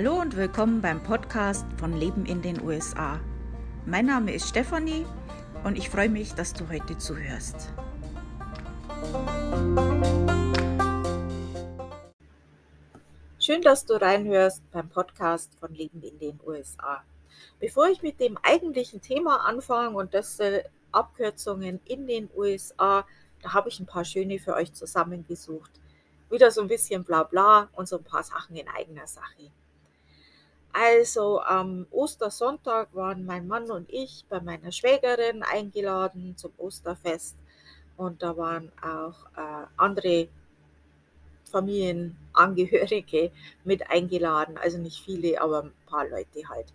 Hallo und willkommen beim Podcast von Leben in den USA. Mein Name ist Stefanie und ich freue mich, dass du heute zuhörst. Schön, dass du reinhörst beim Podcast von Leben in den USA. Bevor ich mit dem eigentlichen Thema anfange und das Abkürzungen in den USA, da habe ich ein paar schöne für euch zusammengesucht. Wieder so ein bisschen bla bla und so ein paar Sachen in eigener Sache. Also am Ostersonntag waren mein Mann und ich bei meiner Schwägerin eingeladen zum Osterfest und da waren auch äh, andere Familienangehörige mit eingeladen, also nicht viele, aber ein paar Leute halt.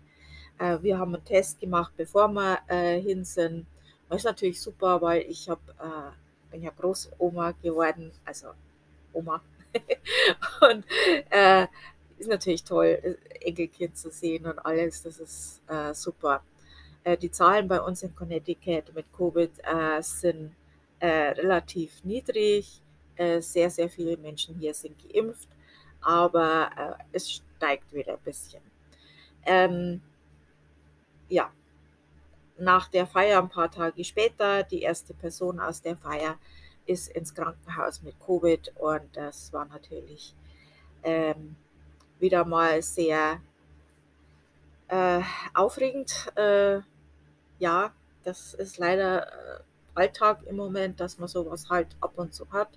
Äh, wir haben einen Test gemacht, bevor wir äh, hin sind. Das ist natürlich super, weil ich hab, äh, bin ja Großoma geworden, also Oma. und äh, ist natürlich toll, äh, Enkelkind zu sehen und alles. Das ist äh, super. Äh, die Zahlen bei uns in Connecticut mit Covid äh, sind äh, relativ niedrig. Äh, sehr, sehr viele Menschen hier sind geimpft, aber es steigt wieder ein bisschen. Ähm, ja, nach der Feier, ein paar Tage später, die erste Person aus der Feier ist ins Krankenhaus mit Covid und das war natürlich ähm, wieder mal sehr äh, aufregend. Äh, ja, das ist leider äh, Alltag im Moment, dass man sowas halt ab und zu hat.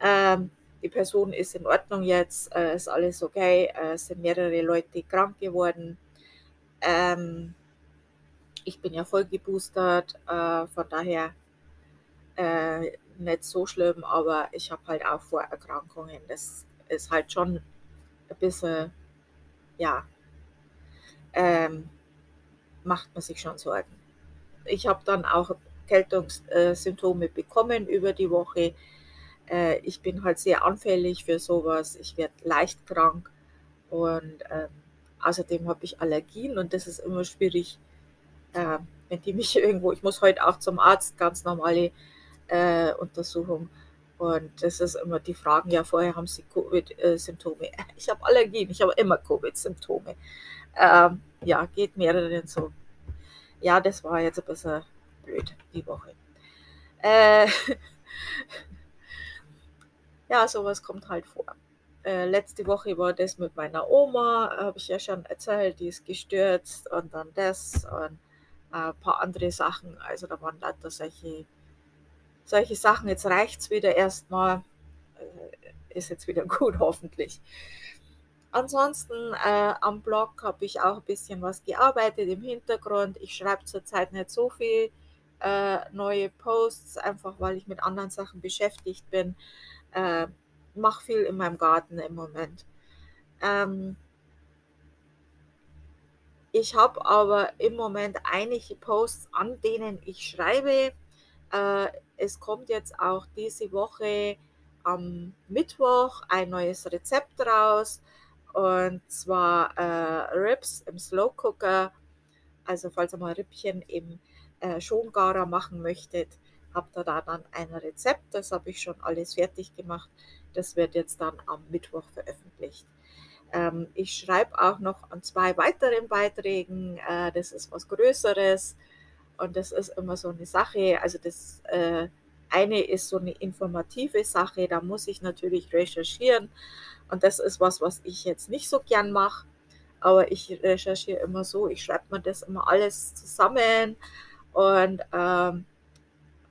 Ähm, die Person ist in Ordnung jetzt, äh, ist alles okay, äh, es sind mehrere Leute krank geworden. Ähm, ich bin ja voll geboostert, äh, von daher nicht so schlimm, aber ich habe halt auch Vorerkrankungen. Das ist halt schon ein bisschen, ja, ähm, macht man sich schon Sorgen. Ich habe dann auch Kältungssymptome bekommen über die Woche. Äh, ich bin halt sehr anfällig für sowas. Ich werde leicht krank und ähm, außerdem habe ich Allergien und das ist immer schwierig, äh, wenn die mich irgendwo, ich muss heute auch zum Arzt, ganz normale äh, Untersuchung und das ist immer die Fragen, ja, vorher haben Sie Covid-Symptome. Ich habe Allergien, ich habe immer Covid-Symptome. Ähm, ja, geht mehreren so. Ja, das war jetzt ein bisschen blöd, die Woche. Äh, ja, sowas kommt halt vor. Äh, letzte Woche war das mit meiner Oma, habe ich ja schon erzählt, die ist gestürzt und dann das und ein paar andere Sachen. Also da waren lauter solche solche Sachen. Jetzt reicht es wieder erstmal. Äh, ist jetzt wieder gut, hoffentlich. Ansonsten äh, am Blog habe ich auch ein bisschen was gearbeitet im Hintergrund. Ich schreibe zurzeit nicht so viel äh, neue Posts, einfach weil ich mit anderen Sachen beschäftigt bin. Äh, Mache viel in meinem Garten im Moment. Ähm, ich habe aber im Moment einige Posts, an denen ich schreibe. Äh, es kommt jetzt auch diese Woche am Mittwoch ein neues Rezept raus und zwar äh, Ribs im Slow Cooker. Also falls ihr mal Rippchen im äh, Schongarer machen möchtet, habt ihr da dann ein Rezept. Das habe ich schon alles fertig gemacht. Das wird jetzt dann am Mittwoch veröffentlicht. Ähm, ich schreibe auch noch an zwei weiteren Beiträgen. Äh, das ist was Größeres. Und das ist immer so eine Sache. Also das äh, eine ist so eine informative Sache, da muss ich natürlich recherchieren. Und das ist was, was ich jetzt nicht so gern mache. Aber ich recherchiere immer so, ich schreibe mir das immer alles zusammen und ähm,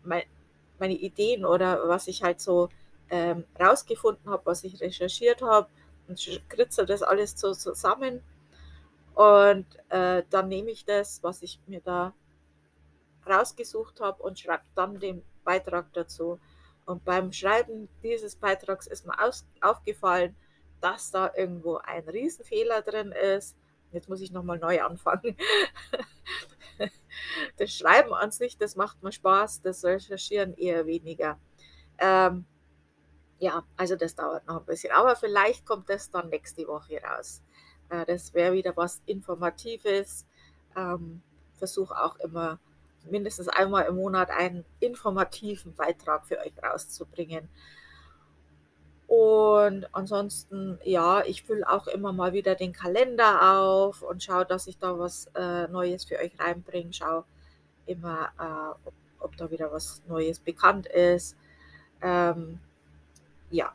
mein, meine Ideen oder was ich halt so ähm, rausgefunden habe, was ich recherchiert habe und kritze das alles so zusammen. Und äh, dann nehme ich das, was ich mir da rausgesucht habe und schreibe dann den Beitrag dazu. Und beim Schreiben dieses Beitrags ist mir aus, aufgefallen, dass da irgendwo ein Riesenfehler drin ist. Jetzt muss ich nochmal neu anfangen. das Schreiben an sich, das macht mir Spaß, das Recherchieren eher weniger. Ähm, ja, also das dauert noch ein bisschen. Aber vielleicht kommt das dann nächste Woche raus. Äh, das wäre wieder was Informatives. Ähm, Versuche auch immer mindestens einmal im Monat einen informativen Beitrag für euch rauszubringen. Und ansonsten, ja, ich fülle auch immer mal wieder den Kalender auf und schaue, dass ich da was äh, Neues für euch reinbringe. Schaue immer, äh, ob, ob, da wieder was Neues bekannt ist. Ähm, ja,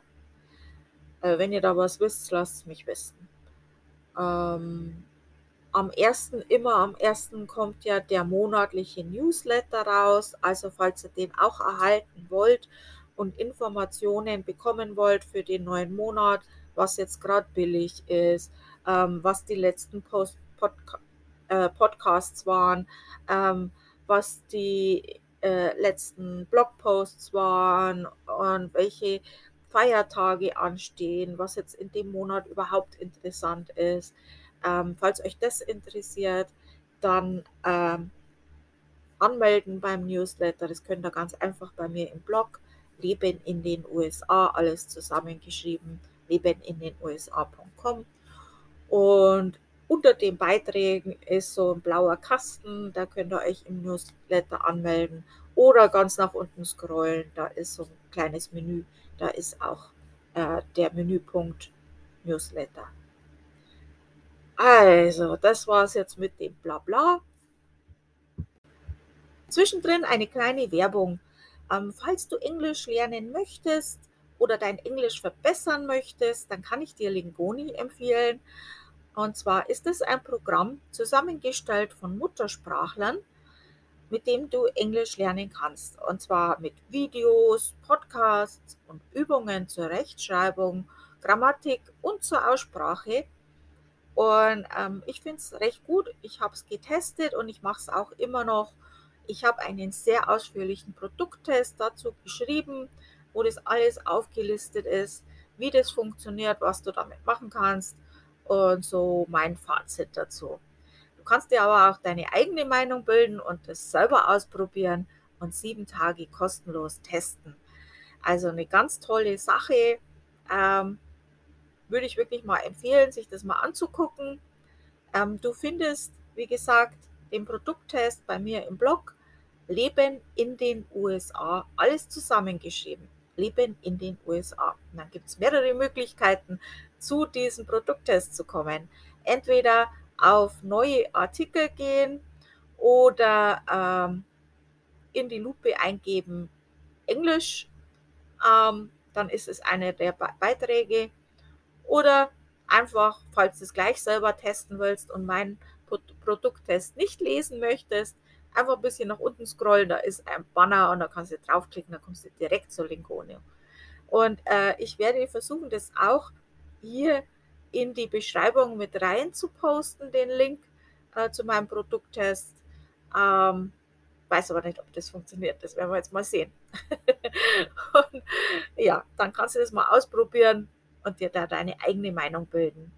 äh, wenn ihr da was wisst, lasst es mich wissen. Ähm, am ersten, immer am ersten kommt ja der monatliche Newsletter raus. Also falls ihr den auch erhalten wollt und Informationen bekommen wollt für den neuen Monat, was jetzt gerade billig ist, ähm, was die letzten Post Podca äh, Podcasts waren, ähm, was die äh, letzten Blogposts waren und welche Feiertage anstehen, was jetzt in dem Monat überhaupt interessant ist. Ähm, falls euch das interessiert, dann ähm, anmelden beim Newsletter. Das könnt ihr ganz einfach bei mir im Blog Leben in den USA, alles zusammengeschrieben, leben in den USA.com. Und unter den Beiträgen ist so ein blauer Kasten, da könnt ihr euch im Newsletter anmelden oder ganz nach unten scrollen, da ist so ein kleines Menü, da ist auch äh, der Menüpunkt Newsletter. Also, das war es jetzt mit dem Blabla. Zwischendrin eine kleine Werbung. Ähm, falls du Englisch lernen möchtest oder dein Englisch verbessern möchtest, dann kann ich dir Lingoni empfehlen. Und zwar ist es ein Programm zusammengestellt von Muttersprachlern, mit dem du Englisch lernen kannst. Und zwar mit Videos, Podcasts und Übungen zur Rechtschreibung, Grammatik und zur Aussprache und ähm, ich finde es recht gut. Ich habe es getestet und ich mache es auch immer noch. Ich habe einen sehr ausführlichen Produkttest dazu geschrieben, wo das alles aufgelistet ist, wie das funktioniert, was du damit machen kannst und so mein Fazit dazu. Du kannst dir aber auch deine eigene Meinung bilden und es selber ausprobieren und sieben Tage kostenlos testen. Also eine ganz tolle Sache. Ähm, würde ich wirklich mal empfehlen, sich das mal anzugucken. Ähm, du findest, wie gesagt, den Produkttest bei mir im Blog Leben in den USA, alles zusammengeschrieben. Leben in den USA. Und dann gibt es mehrere Möglichkeiten, zu diesem Produkttest zu kommen. Entweder auf neue Artikel gehen oder ähm, in die Lupe eingeben Englisch. Ähm, dann ist es einer der Beiträge oder einfach, falls du es gleich selber testen willst und meinen Produkttest nicht lesen möchtest, einfach ein bisschen nach unten scrollen, da ist ein Banner und da kannst du draufklicken, da kommst du direkt zur Linkonio. Und äh, ich werde versuchen, das auch hier in die Beschreibung mit rein zu posten, den Link äh, zu meinem Produkttest. Ähm, weiß aber nicht, ob das funktioniert. Das werden wir jetzt mal sehen. und, ja, dann kannst du das mal ausprobieren und dir da deine eigene Meinung bilden.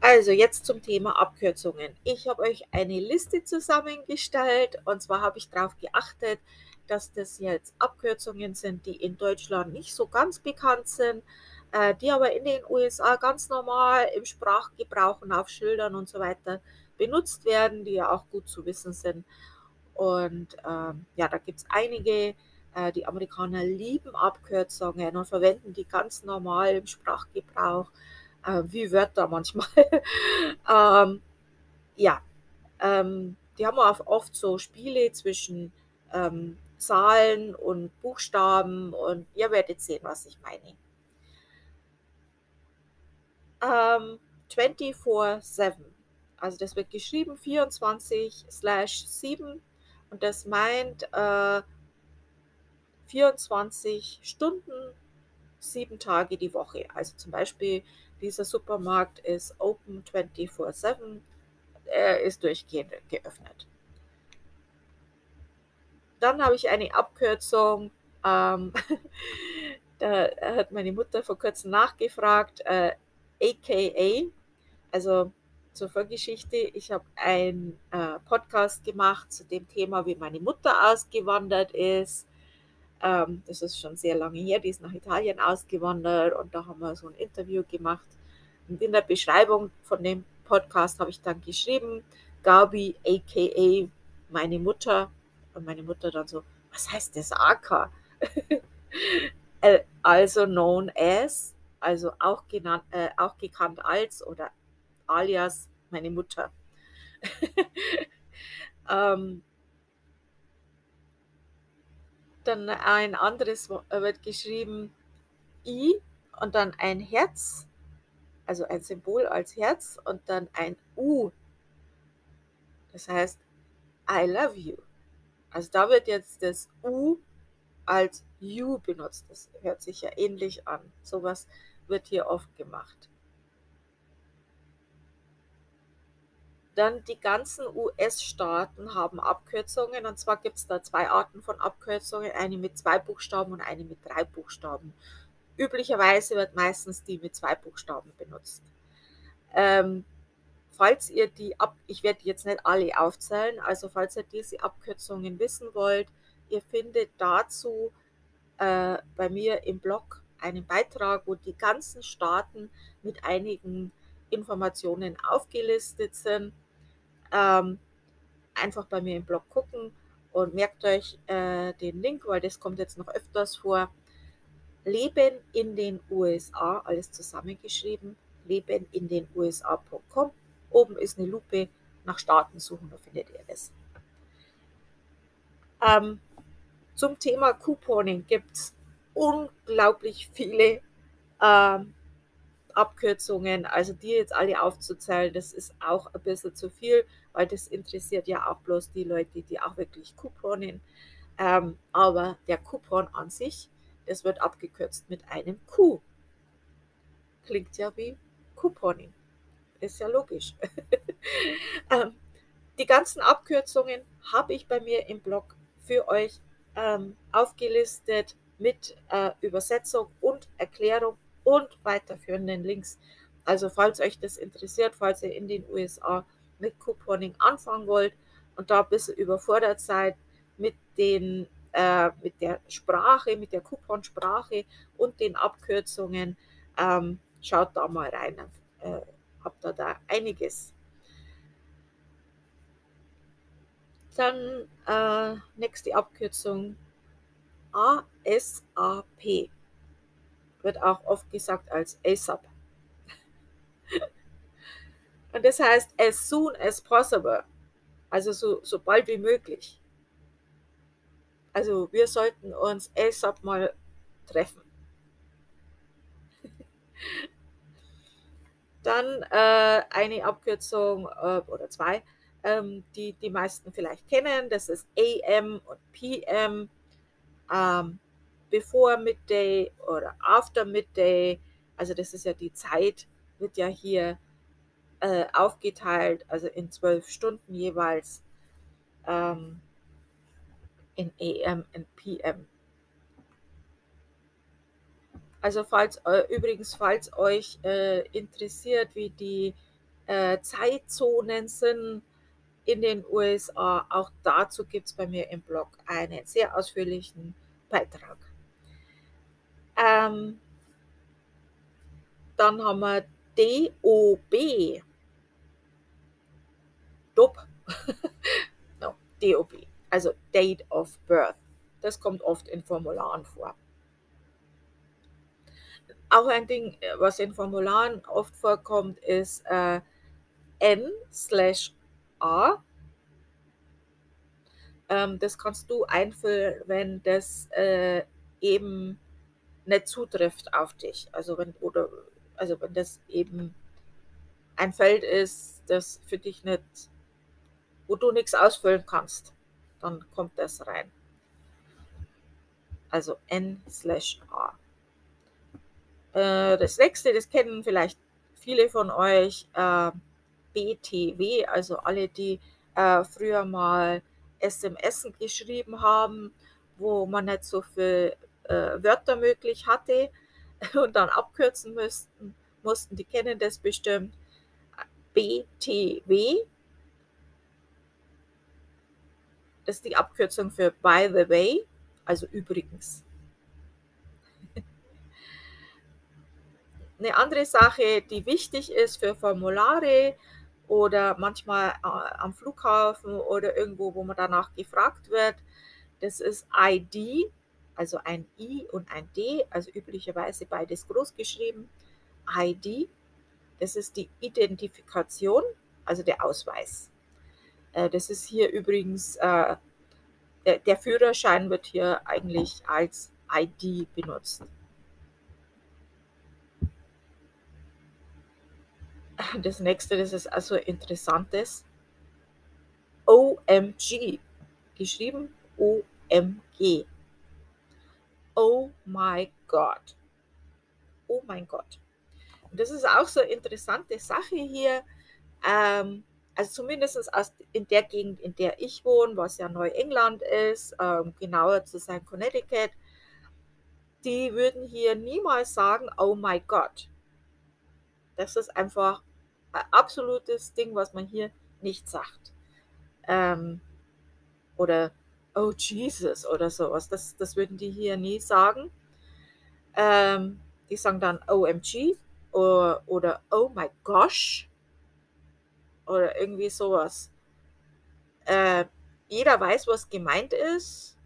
Also jetzt zum Thema Abkürzungen. Ich habe euch eine Liste zusammengestellt und zwar habe ich darauf geachtet, dass das jetzt Abkürzungen sind, die in Deutschland nicht so ganz bekannt sind, äh, die aber in den USA ganz normal im Sprachgebrauch und auf Schildern und so weiter benutzt werden, die ja auch gut zu wissen sind. Und ähm, ja, da gibt es einige, äh, die Amerikaner lieben Abkürzungen und verwenden die ganz normal im Sprachgebrauch, äh, wie Wörter manchmal. ähm, ja, ähm, die haben auch oft so Spiele zwischen ähm, Zahlen und Buchstaben und ihr werdet sehen, was ich meine. Ähm, 24-7. Also das wird geschrieben 24 slash 7 und das meint äh, 24 Stunden, sieben Tage die Woche. Also zum Beispiel dieser Supermarkt ist open 24/7, er ist durchgehend geöffnet. Dann habe ich eine Abkürzung, ähm, da hat meine Mutter vor kurzem nachgefragt, äh, AKA, also zur Vorgeschichte, ich habe einen äh, Podcast gemacht zu dem Thema, wie meine Mutter ausgewandert ist ähm, das ist schon sehr lange her, die ist nach Italien ausgewandert und da haben wir so ein Interview gemacht. Und in der Beschreibung von dem Podcast habe ich dann geschrieben, Gabi aka meine Mutter. Und meine Mutter dann so, was heißt das AK? also known as, also auch, genannt, äh, auch gekannt als oder alias meine Mutter. ähm, dann ein anderes äh, wird geschrieben I und dann ein Herz, also ein Symbol als Herz und dann ein U. Das heißt I love you. Also da wird jetzt das U als you benutzt. Das hört sich ja ähnlich an. Sowas wird hier oft gemacht. Dann die ganzen US-Staaten haben Abkürzungen und zwar gibt es da zwei Arten von Abkürzungen, eine mit zwei Buchstaben und eine mit drei Buchstaben. Üblicherweise wird meistens die mit zwei Buchstaben benutzt. Ähm, falls ihr die ab, ich werde jetzt nicht alle aufzählen, also falls ihr diese Abkürzungen wissen wollt, ihr findet dazu äh, bei mir im Blog einen Beitrag, wo die ganzen Staaten mit einigen Informationen aufgelistet sind ähm, einfach bei mir im Blog gucken und merkt euch äh, den Link, weil das kommt jetzt noch öfters vor. Leben in den USA, alles zusammengeschrieben, leben in den USA.com. Oben ist eine Lupe, nach Staaten suchen, da findet ihr das. Ähm, zum Thema Couponing gibt es unglaublich viele ähm, Abkürzungen, also die jetzt alle aufzuzählen, das ist auch ein bisschen zu viel, weil das interessiert ja auch bloß die Leute, die auch wirklich couponen. Ähm, aber der Coupon an sich, das wird abgekürzt mit einem Q. Klingt ja wie Couponing. Ist ja logisch. ähm, die ganzen Abkürzungen habe ich bei mir im Blog für euch ähm, aufgelistet mit äh, Übersetzung und Erklärung und weiterführenden Links. Also falls euch das interessiert, falls ihr in den USA mit Couponing anfangen wollt und da ein bisschen überfordert seid mit den äh, mit der Sprache, mit der Couponsprache und den Abkürzungen, ähm, schaut da mal rein. Äh, habt ihr da einiges. Dann äh, nächste Abkürzung ASAP wird auch oft gesagt als ASAP. Und das heißt as soon as possible, also so, so bald wie möglich. Also wir sollten uns ASAP mal treffen. Dann äh, eine Abkürzung äh, oder zwei, ähm, die die meisten vielleicht kennen. Das ist AM und PM. Ähm, before Midday oder after Midday, also das ist ja die Zeit, wird ja hier äh, aufgeteilt, also in zwölf Stunden jeweils ähm, in AM und PM. Also falls äh, übrigens, falls euch äh, interessiert, wie die äh, Zeitzonen sind in den USA, auch dazu gibt es bei mir im Blog einen sehr ausführlichen Beitrag. Ähm, dann haben wir DOB. DOB. no, DOB. Also Date of Birth. Das kommt oft in Formularen vor. Auch ein Ding, was in Formularen oft vorkommt, ist äh, N slash A. Ähm, das kannst du einfüllen, wenn das äh, eben nicht zutrifft auf dich. Also wenn, oder, also wenn das eben ein Feld ist, das für dich nicht, wo du nichts ausfüllen kannst, dann kommt das rein. Also N slash A. Äh, das nächste, das kennen vielleicht viele von euch, äh, BTW, also alle, die äh, früher mal SMS geschrieben haben, wo man nicht so viel äh, Wörter möglich hatte und dann abkürzen müssten, mussten, die kennen das bestimmt. BTW, das ist die Abkürzung für By the Way, also übrigens. Eine andere Sache, die wichtig ist für Formulare oder manchmal äh, am Flughafen oder irgendwo, wo man danach gefragt wird, Das ist ID, also ein I und ein D, also üblicherweise beides groß geschrieben. ID, das ist die Identifikation, also der Ausweis. Äh, das ist hier übrigens, äh, der, der Führerschein wird hier eigentlich als ID benutzt. Das nächste, das ist also interessantes. OMG, geschrieben OMG. Oh my God. Oh mein Gott. Und das ist auch so eine interessante Sache hier. Ähm, also zumindest in der Gegend, in der ich wohne, was ja Neuengland ist, ähm, genauer zu sein Connecticut, die würden hier niemals sagen, oh my God. Das ist einfach ein absolutes Ding, was man hier nicht sagt. Ähm, oder oh Jesus oder sowas. Das, das würden die hier nie sagen. Ähm, die sagen dann OMG oder, oder oh my gosh oder irgendwie sowas. Äh, jeder weiß, was gemeint ist.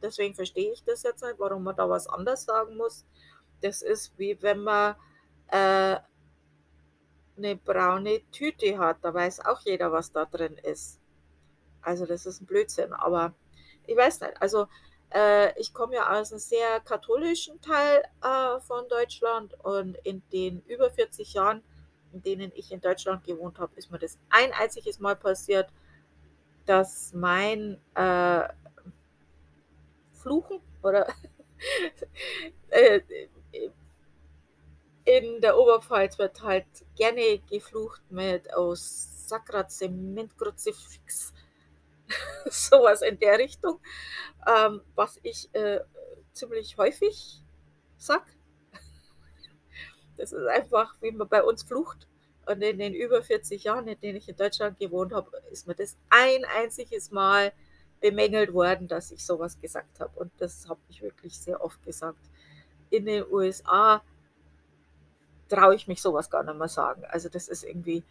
Deswegen verstehe ich das jetzt nicht, warum man da was anders sagen muss. Das ist wie wenn man äh, eine braune Tüte hat. Da weiß auch jeder, was da drin ist. Also das ist ein Blödsinn. Aber ich weiß nicht. Also äh, ich komme ja aus einem sehr katholischen Teil äh, von Deutschland und in den über 40 Jahren, in denen ich in Deutschland gewohnt habe, ist mir das ein einziges Mal passiert, dass mein äh, Fluchen oder äh, in der Oberpfalz wird halt gerne geflucht mit aus Sacra Zement Kruzifix sowas in der Richtung, ähm, was ich äh, ziemlich häufig sag. Das ist einfach, wie man bei uns flucht. Und in den über 40 Jahren, in denen ich in Deutschland gewohnt habe, ist mir das ein einziges Mal bemängelt worden, dass ich sowas gesagt habe. Und das habe ich wirklich sehr oft gesagt. In den USA traue ich mich sowas gar nicht mehr sagen. Also das ist irgendwie,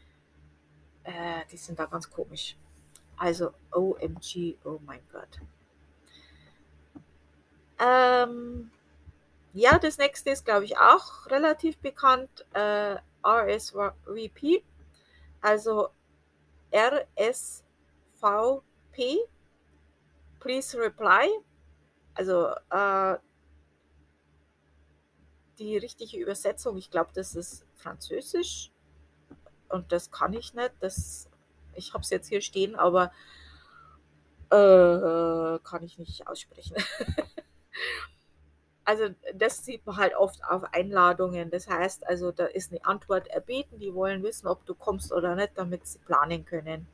äh, die sind da ganz komisch. Also OMG, oh mein Gott. Ähm, ja, das nächste ist, glaube ich, auch relativ bekannt. Äh, RSVP, also RSVP, please reply. Also äh, die richtige Übersetzung, ich glaube, das ist Französisch und das kann ich nicht. Das ich habe es jetzt hier stehen, aber äh, kann ich nicht aussprechen. also das sieht man halt oft auf Einladungen. Das heißt, also da ist eine Antwort erbeten, die wollen wissen, ob du kommst oder nicht, damit sie planen können.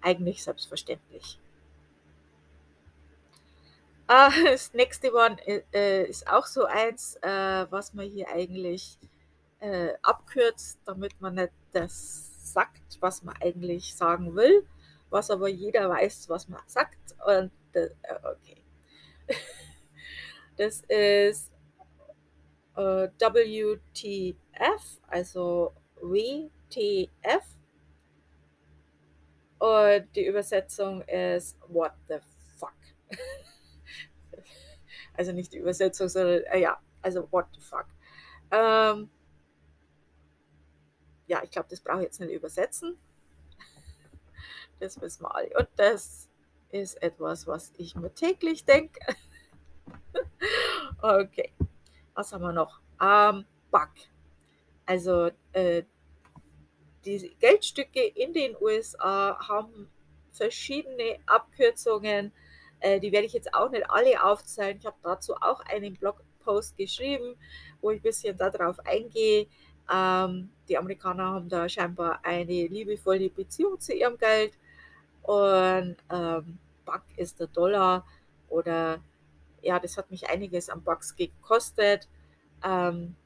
Eigentlich selbstverständlich. Ah, das nächste One äh, ist auch so eins, äh, was man hier eigentlich äh, abkürzt, damit man nicht das sagt, was man eigentlich sagen will, was aber jeder weiß, was man sagt. Und das, äh, okay. Das ist äh, WTF, also WTF. Und die Übersetzung ist What the fuck. also nicht die Übersetzung, sondern äh, ja, also What the fuck. Ähm, ja, ich glaube, das brauche ich jetzt nicht übersetzen. Das wissen wir alle. Und das ist etwas, was ich mir täglich denke. okay, was haben wir noch? Ähm, Bug. Also äh, die Geldstücke in den USA haben verschiedene Abkürzungen. Äh, die werde ich jetzt auch nicht alle aufzählen. Ich habe dazu auch einen Blogpost geschrieben, wo ich ein bisschen darauf eingehe. Ähm, die Amerikaner haben da scheinbar eine liebevolle Beziehung zu ihrem Geld und ähm, Buck ist der Dollar oder ja, das hat mich einiges an Bucks gekostet. Ähm,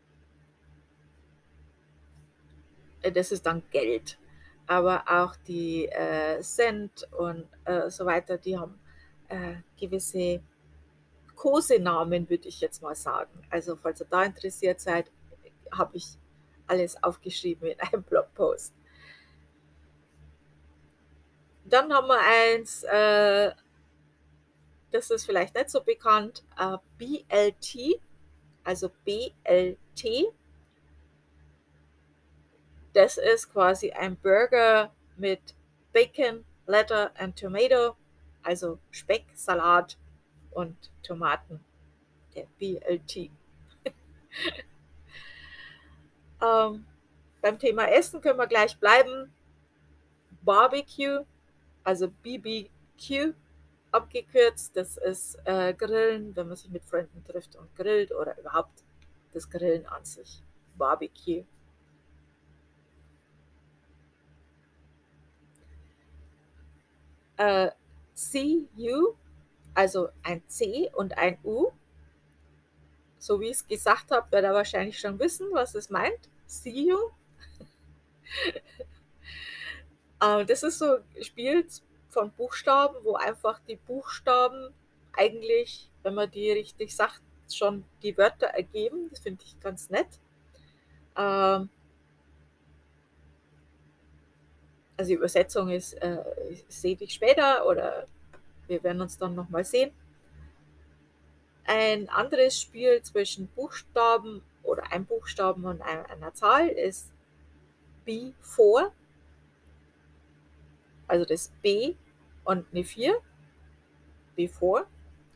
das ist dann Geld. Aber auch die äh, Cent und äh, so weiter, die haben äh, gewisse Kosenamen, würde ich jetzt mal sagen. Also falls ihr da interessiert seid, habe ich alles aufgeschrieben in einem Blogpost. Dann haben wir eins, äh, das ist vielleicht nicht so bekannt, äh, BLT, also BLT. Das ist quasi ein Burger mit Bacon, Letter and Tomato, also Speck, Salat und Tomaten. Der BLT. ähm, beim Thema Essen können wir gleich bleiben. Barbecue, also BBQ abgekürzt. Das ist äh, Grillen, wenn man sich mit Freunden trifft und grillt oder überhaupt das Grillen an sich. Barbecue. Äh, CU, also ein C und ein U. So wie ich es gesagt habe, wird er wahrscheinlich schon wissen, was es meint. CU. äh, das ist so gespielt von Buchstaben, wo einfach die Buchstaben eigentlich, wenn man die richtig sagt, schon die Wörter ergeben. Das finde ich ganz nett. Ähm, also die Übersetzung ist, äh, sehe dich später oder wir werden uns dann nochmal sehen. Ein anderes Spiel zwischen Buchstaben oder ein Buchstaben und einer Zahl ist B4 also das B und eine 4, bevor,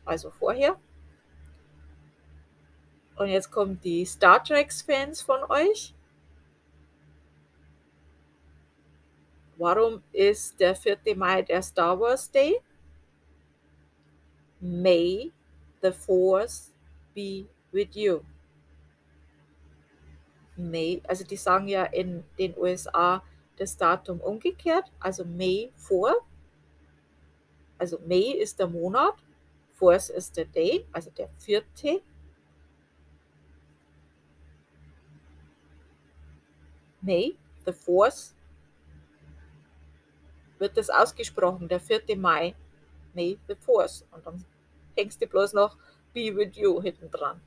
also vorher. Und jetzt kommen die Star Trek-Fans von euch. Warum ist der 4. Mai der Star Wars Day? May the Force be with you. May, also die sagen ja in den USA das Datum umgekehrt, also May vor. Also May ist der Monat, Fourth ist der Day, also der vierte. May, the fourth, wird das ausgesprochen, der 4. Mai, May the fourth. Und dann hängst du bloß noch Be with you hinten dran.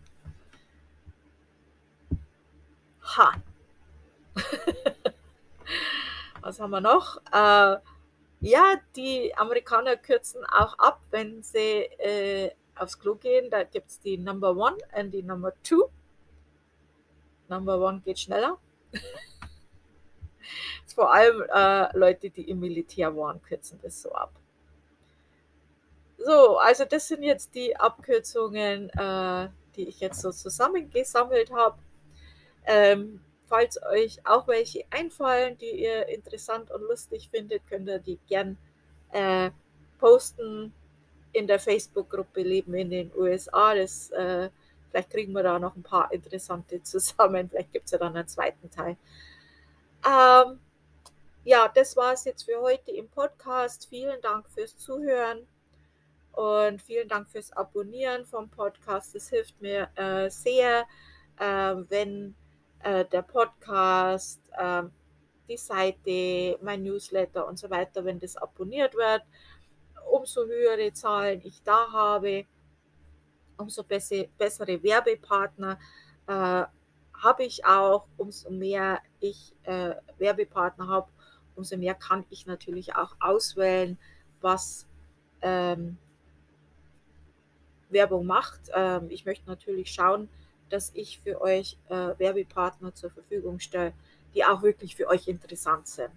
Ha! was haben wir noch? Äh, ja, die Amerikaner kürzen auch ab, wenn sie äh, aufs Klo gehen. Da gibt es die Number One und die Number Two. Number One geht schneller. Vor allem äh, Leute, die im Militär waren, kürzen das so ab. So, also das sind jetzt die Abkürzungen, äh, die ich jetzt so zusammengesammelt habe. Ähm, Falls euch auch welche einfallen, die ihr interessant und lustig findet, könnt ihr die gern äh, posten in der Facebook-Gruppe Leben in den USA. Das, äh, vielleicht kriegen wir da noch ein paar interessante zusammen. Vielleicht gibt es ja dann einen zweiten Teil. Ähm, ja, das war es jetzt für heute im Podcast. Vielen Dank fürs Zuhören und vielen Dank fürs Abonnieren vom Podcast. Das hilft mir äh, sehr, äh, wenn äh, der Podcast, äh, die Seite, mein Newsletter und so weiter, wenn das abonniert wird, umso höhere Zahlen ich da habe, umso bessere, bessere Werbepartner äh, habe ich auch, umso mehr ich äh, Werbepartner habe, umso mehr kann ich natürlich auch auswählen, was ähm, Werbung macht. Ähm, ich möchte natürlich schauen, dass ich für euch äh, Werbepartner zur Verfügung stelle, die auch wirklich für euch interessant sind.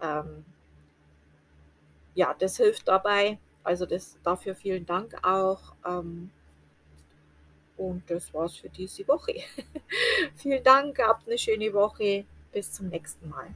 Ähm, ja, das hilft dabei. Also das, dafür vielen Dank auch. Ähm, und das war's für diese Woche. vielen Dank, habt eine schöne Woche. Bis zum nächsten Mal.